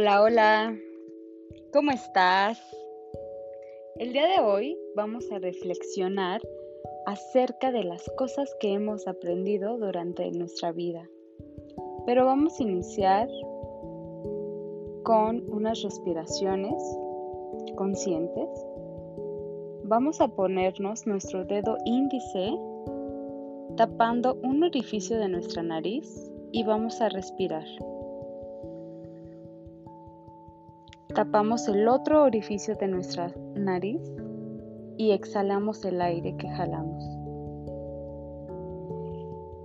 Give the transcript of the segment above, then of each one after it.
Hola, hola. ¿Cómo estás? El día de hoy vamos a reflexionar acerca de las cosas que hemos aprendido durante nuestra vida. Pero vamos a iniciar con unas respiraciones conscientes. Vamos a ponernos nuestro dedo índice tapando un orificio de nuestra nariz y vamos a respirar. Tapamos el otro orificio de nuestra nariz y exhalamos el aire que jalamos.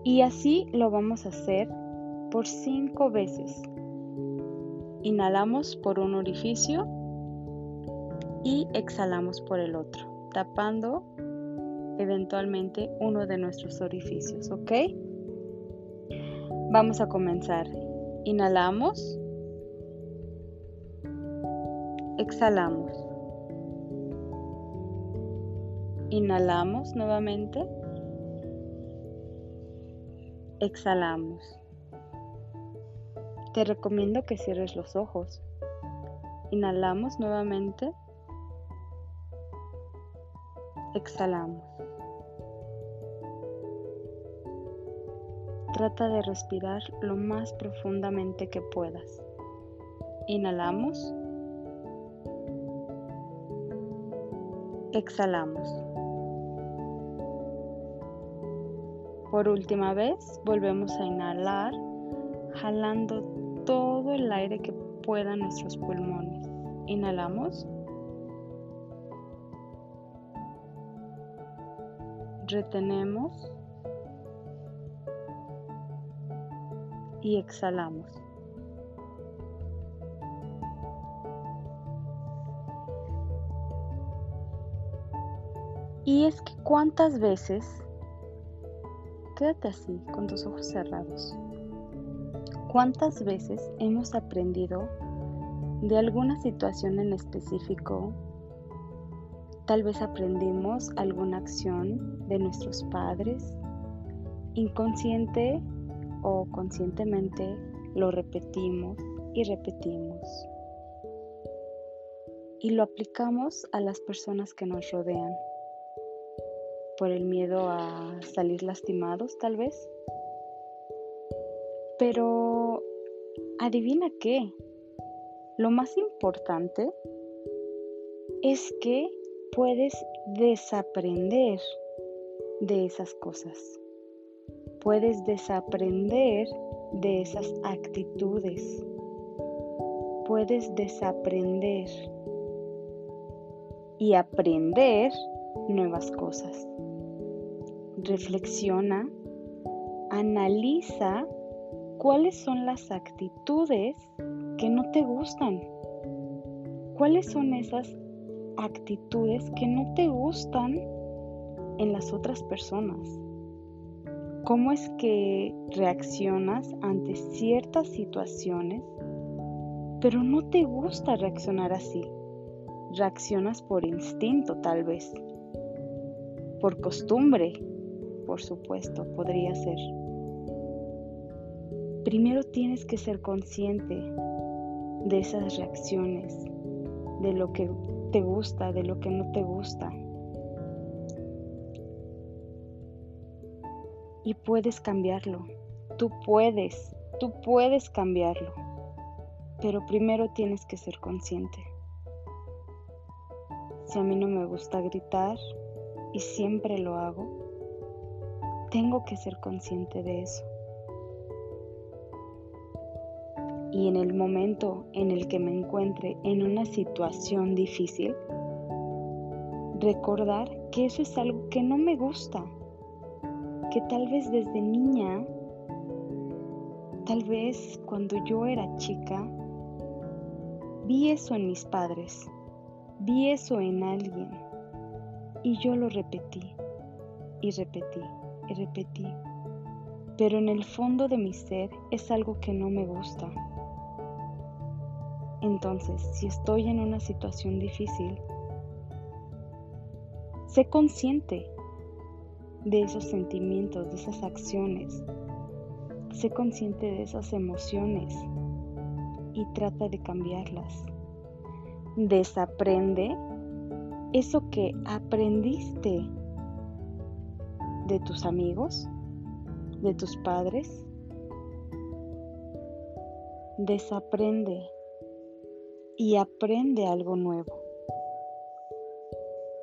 Y así lo vamos a hacer por cinco veces. Inhalamos por un orificio y exhalamos por el otro, tapando eventualmente uno de nuestros orificios, ¿ok? Vamos a comenzar. Inhalamos Exhalamos. Inhalamos nuevamente. Exhalamos. Te recomiendo que cierres los ojos. Inhalamos nuevamente. Exhalamos. Trata de respirar lo más profundamente que puedas. Inhalamos. Exhalamos. Por última vez, volvemos a inhalar, jalando todo el aire que pueda nuestros pulmones. Inhalamos. Retenemos. Y exhalamos. Y es que cuántas veces, quédate así, con tus ojos cerrados, cuántas veces hemos aprendido de alguna situación en específico, tal vez aprendimos alguna acción de nuestros padres, inconsciente o conscientemente lo repetimos y repetimos. Y lo aplicamos a las personas que nos rodean por el miedo a salir lastimados tal vez. Pero adivina qué, lo más importante es que puedes desaprender de esas cosas. Puedes desaprender de esas actitudes. Puedes desaprender y aprender nuevas cosas. Reflexiona, analiza cuáles son las actitudes que no te gustan. ¿Cuáles son esas actitudes que no te gustan en las otras personas? ¿Cómo es que reaccionas ante ciertas situaciones, pero no te gusta reaccionar así? Reaccionas por instinto tal vez por costumbre, por supuesto, podría ser. Primero tienes que ser consciente de esas reacciones, de lo que te gusta, de lo que no te gusta. Y puedes cambiarlo. Tú puedes, tú puedes cambiarlo. Pero primero tienes que ser consciente. Si a mí no me gusta gritar, y siempre lo hago, tengo que ser consciente de eso. Y en el momento en el que me encuentre en una situación difícil, recordar que eso es algo que no me gusta, que tal vez desde niña, tal vez cuando yo era chica, vi eso en mis padres, vi eso en alguien y yo lo repetí y repetí y repetí. Pero en el fondo de mi ser es algo que no me gusta. Entonces, si estoy en una situación difícil, sé consciente de esos sentimientos, de esas acciones. Sé consciente de esas emociones. y trata de cambiarlas. Desaprende eso que aprendiste de tus amigos, de tus padres. Desaprende y aprende algo nuevo.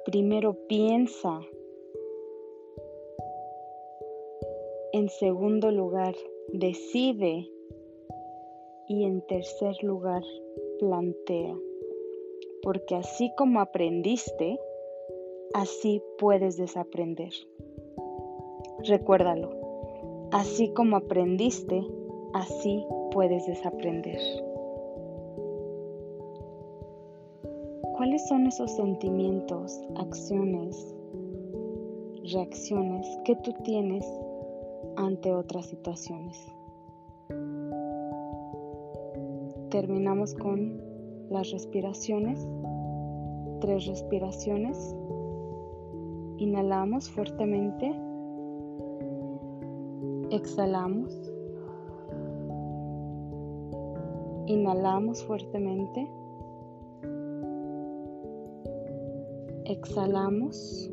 Primero piensa. En segundo lugar, decide. Y en tercer lugar, plantea. Porque así como aprendiste, así puedes desaprender. Recuérdalo, así como aprendiste, así puedes desaprender. ¿Cuáles son esos sentimientos, acciones, reacciones que tú tienes ante otras situaciones? Terminamos con las respiraciones. Tres respiraciones. Inhalamos fuertemente. Exhalamos. Inhalamos fuertemente. Exhalamos.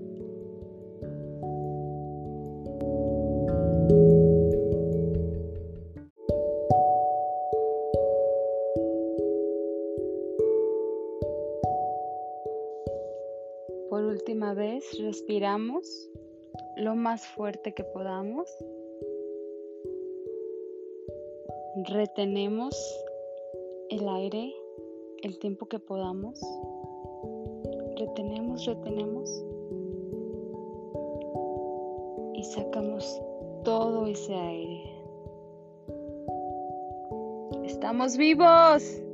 Por última vez, respiramos lo más fuerte que podamos. Retenemos el aire el tiempo que podamos. Retenemos, retenemos. Y sacamos todo ese aire. Estamos vivos.